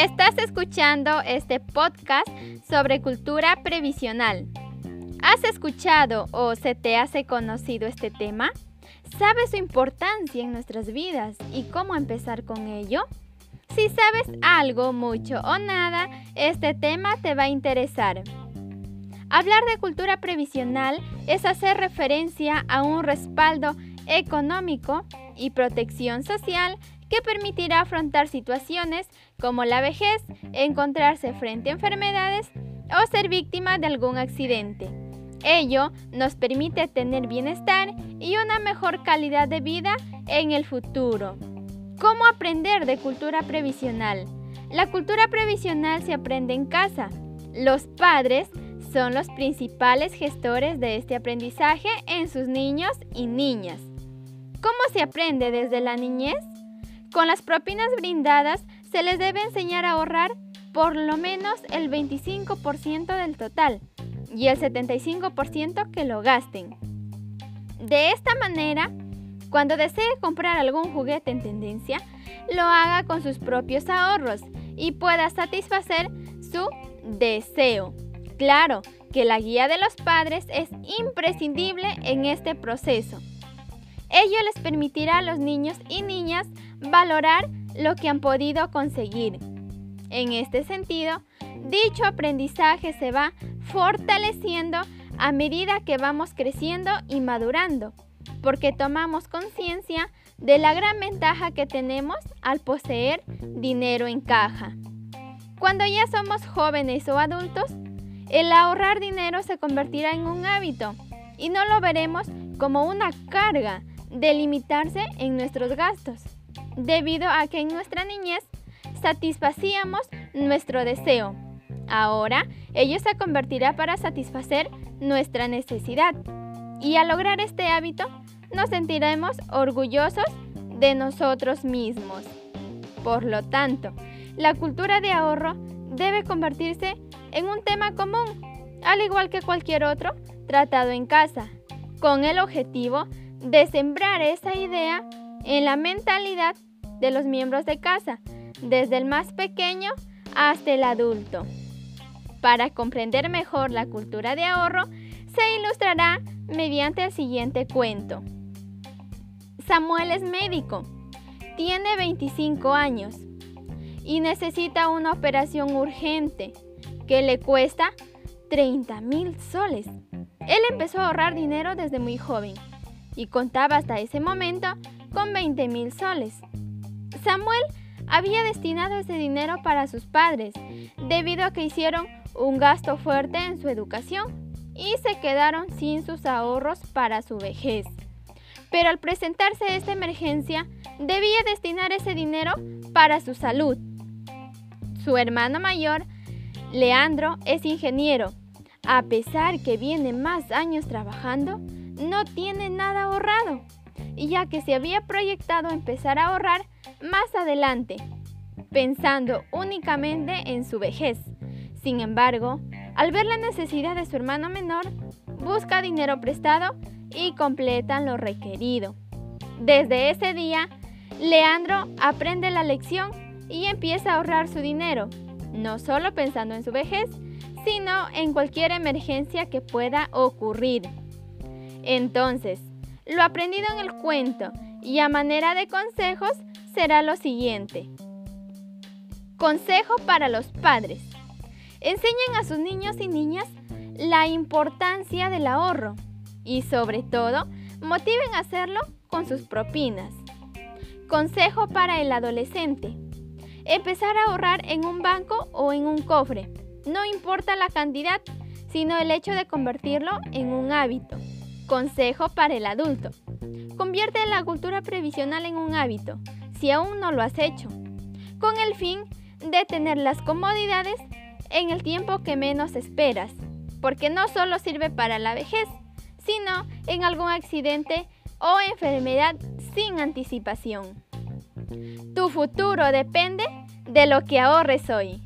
Estás escuchando este podcast sobre cultura previsional. ¿Has escuchado o se te hace conocido este tema? ¿Sabes su importancia en nuestras vidas y cómo empezar con ello? Si sabes algo, mucho o nada, este tema te va a interesar. Hablar de cultura previsional es hacer referencia a un respaldo económico y protección social que permitirá afrontar situaciones como la vejez, encontrarse frente a enfermedades o ser víctima de algún accidente. Ello nos permite tener bienestar y una mejor calidad de vida en el futuro. ¿Cómo aprender de cultura previsional? La cultura previsional se aprende en casa. Los padres son los principales gestores de este aprendizaje en sus niños y niñas. ¿Cómo se aprende desde la niñez? Con las propinas brindadas se les debe enseñar a ahorrar por lo menos el 25% del total y el 75% que lo gasten. De esta manera, cuando desee comprar algún juguete en tendencia, lo haga con sus propios ahorros y pueda satisfacer su deseo. Claro que la guía de los padres es imprescindible en este proceso. Ello les permitirá a los niños y niñas valorar lo que han podido conseguir. En este sentido, dicho aprendizaje se va fortaleciendo a medida que vamos creciendo y madurando, porque tomamos conciencia de la gran ventaja que tenemos al poseer dinero en caja. Cuando ya somos jóvenes o adultos, el ahorrar dinero se convertirá en un hábito y no lo veremos como una carga, delimitarse en nuestros gastos, debido a que en nuestra niñez satisfacíamos nuestro deseo. Ahora ello se convertirá para satisfacer nuestra necesidad y al lograr este hábito nos sentiremos orgullosos de nosotros mismos. Por lo tanto, la cultura de ahorro debe convertirse en un tema común, al igual que cualquier otro tratado en casa, con el objetivo de sembrar esa idea en la mentalidad de los miembros de casa, desde el más pequeño hasta el adulto. Para comprender mejor la cultura de ahorro, se ilustrará mediante el siguiente cuento. Samuel es médico, tiene 25 años y necesita una operación urgente que le cuesta 30 mil soles. Él empezó a ahorrar dinero desde muy joven y contaba hasta ese momento con 20 mil soles. Samuel había destinado ese dinero para sus padres, debido a que hicieron un gasto fuerte en su educación y se quedaron sin sus ahorros para su vejez. Pero al presentarse esta emergencia, debía destinar ese dinero para su salud. Su hermano mayor, Leandro, es ingeniero. A pesar que viene más años trabajando, no tiene nada ahorrado, ya que se había proyectado empezar a ahorrar más adelante, pensando únicamente en su vejez. Sin embargo, al ver la necesidad de su hermano menor, busca dinero prestado y completan lo requerido. Desde ese día, Leandro aprende la lección y empieza a ahorrar su dinero, no solo pensando en su vejez, sino en cualquier emergencia que pueda ocurrir. Entonces, lo aprendido en el cuento y a manera de consejos será lo siguiente. Consejo para los padres. Enseñen a sus niños y niñas la importancia del ahorro y sobre todo motiven a hacerlo con sus propinas. Consejo para el adolescente. Empezar a ahorrar en un banco o en un cofre. No importa la cantidad, sino el hecho de convertirlo en un hábito. Consejo para el adulto. Convierte la cultura previsional en un hábito, si aún no lo has hecho, con el fin de tener las comodidades en el tiempo que menos esperas, porque no solo sirve para la vejez, sino en algún accidente o enfermedad sin anticipación. Tu futuro depende de lo que ahorres hoy.